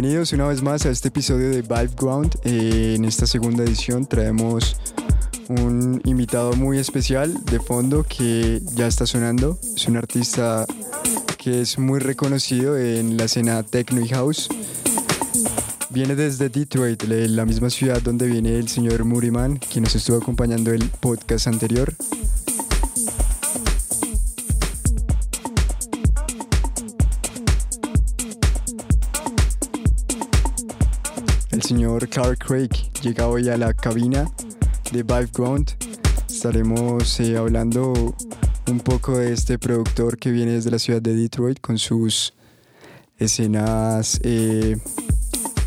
Bienvenidos una vez más a este episodio de Vibe Ground. Eh, en esta segunda edición traemos un invitado muy especial de fondo que ya está sonando. Es un artista que es muy reconocido en la escena techno y house. Viene desde Detroit, la misma ciudad donde viene el señor Muriman, quien nos estuvo acompañando el podcast anterior. Señor Carl Craig llega hoy a la cabina de Vive Ground. Estaremos eh, hablando un poco de este productor que viene desde la ciudad de Detroit con sus escenas eh,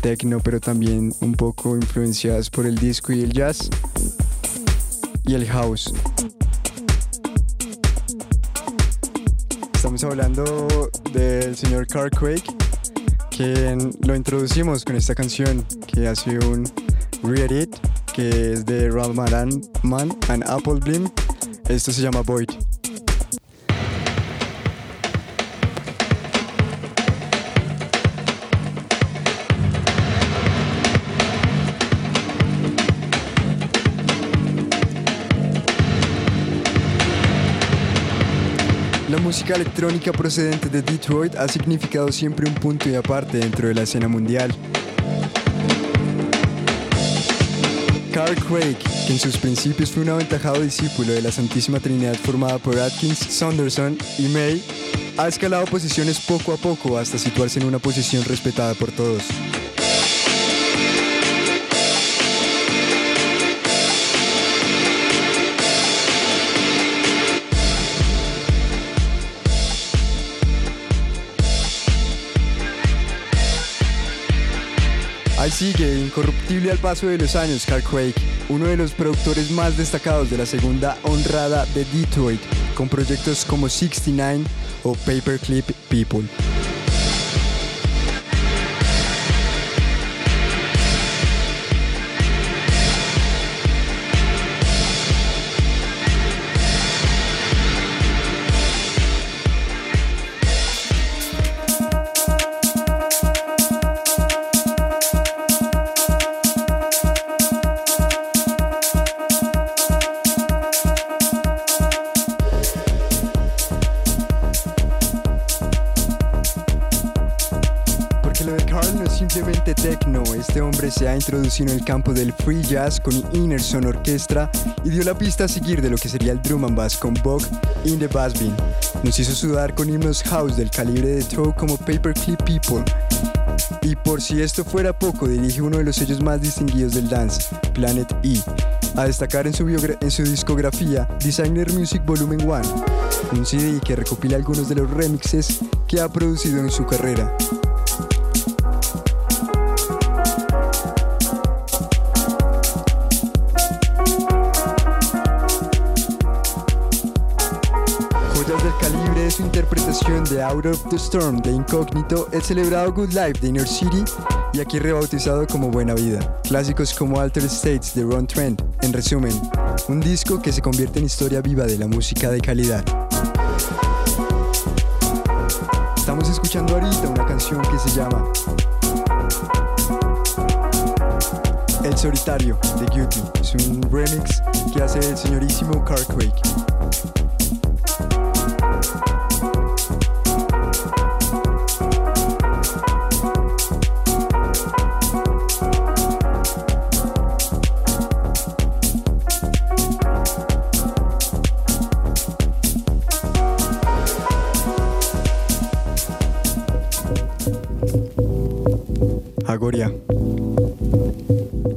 techno, pero también un poco influenciadas por el disco y el jazz y el house. Estamos hablando del señor Carl Craig, quien lo introducimos con esta canción que hace un Read It, que es de Ramadan Man and Apple Blim. Esto se llama Void. La música electrónica procedente de Detroit ha significado siempre un punto y aparte dentro de la escena mundial. Carl Craig, que en sus principios fue un aventajado discípulo de la Santísima Trinidad formada por Atkins, Saunderson y May, ha escalado posiciones poco a poco hasta situarse en una posición respetada por todos. Ahí sigue, incorruptible al paso de los años, Carl Craig, uno de los productores más destacados de la segunda honrada de Detroit, con proyectos como 69 o Paperclip People. Carl no es simplemente techno, este hombre se ha introducido en el campo del free jazz con Innerson Orquestra y dio la pista a seguir de lo que sería el drum and bass con Bog in the Bass Bin. Nos hizo sudar con himnos house del calibre de Toe como Paperclip People. Y por si esto fuera poco, dirige uno de los sellos más distinguidos del dance, Planet E. A destacar en su, biogra- en su discografía Designer Music Volumen 1, un CD que recopila algunos de los remixes que ha producido en su carrera. Out of the Storm de Incógnito, el celebrado Good Life de Inner City y aquí rebautizado como Buena Vida. Clásicos como Alter States de Ron Trent. En resumen, un disco que se convierte en historia viva de la música de calidad. Estamos escuchando ahorita una canción que se llama El Solitario de Guilty. Es un remix que hace el señorísimo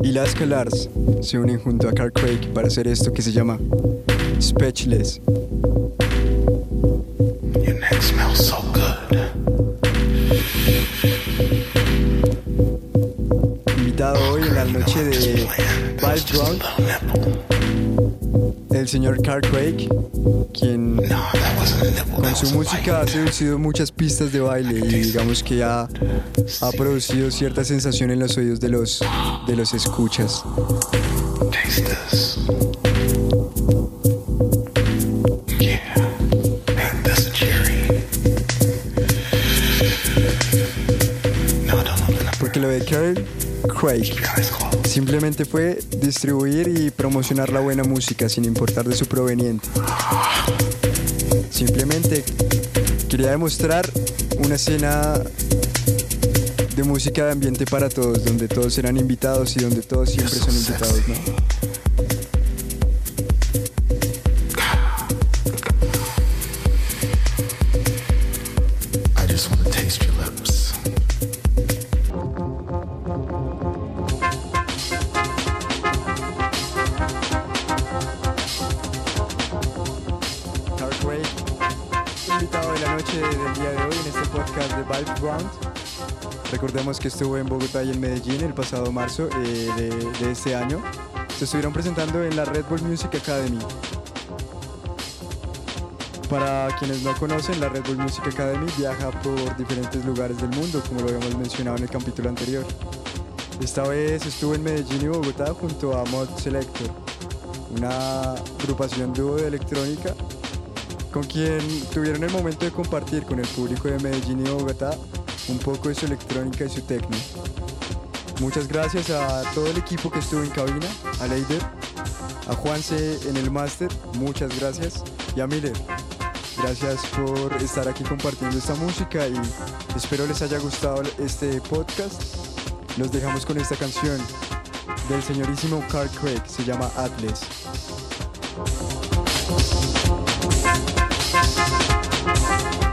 Y las Lars se unen junto a Carl Craig para hacer esto que se llama Speechless. Your neck smells so good. Invitado hoy en la noche de Vibe Ground, el señor Carl Craig, quien con su música ha seducido muchas pistas de baile y digamos que ha, ha producido cierta sensación en los oídos de los, de los escuchas. Up. lo de Carl Craig. Simplemente fue distribuir y promocionar la buena música sin importar de su proveniente. Simplemente quería demostrar una escena de música de ambiente para todos, donde todos serán invitados y donde todos siempre son invitados, ¿no? Invitado de la noche del día de hoy en este podcast de Vibe Ground. Recordemos que estuvo en Bogotá y en Medellín el pasado marzo eh, de, de este año. Se estuvieron presentando en la Red Bull Music Academy. Para quienes no conocen, la Red Bull Music Academy viaja por diferentes lugares del mundo, como lo habíamos mencionado en el capítulo anterior. Esta vez estuvo en Medellín y Bogotá junto a Mod Selector, una agrupación dúo de electrónica con quien tuvieron el momento de compartir con el público de Medellín y Bogotá un poco de su electrónica y su techno. Muchas gracias a todo el equipo que estuvo en cabina, a Leider, a Juanse en el máster, muchas gracias, y a Miller. Gracias por estar aquí compartiendo esta música y espero les haya gustado este podcast. Los dejamos con esta canción del señorísimo Carl Craig, se llama Atlas. Thank you.